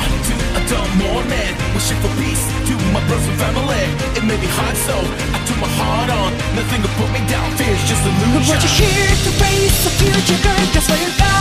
to a dumb morning. Wishing for peace to my brothers and family. It may be hard, so I took my heart on. Nothing to put me down. Fear's just illusion. But what you hear, the race, the future, good. That's where you're at.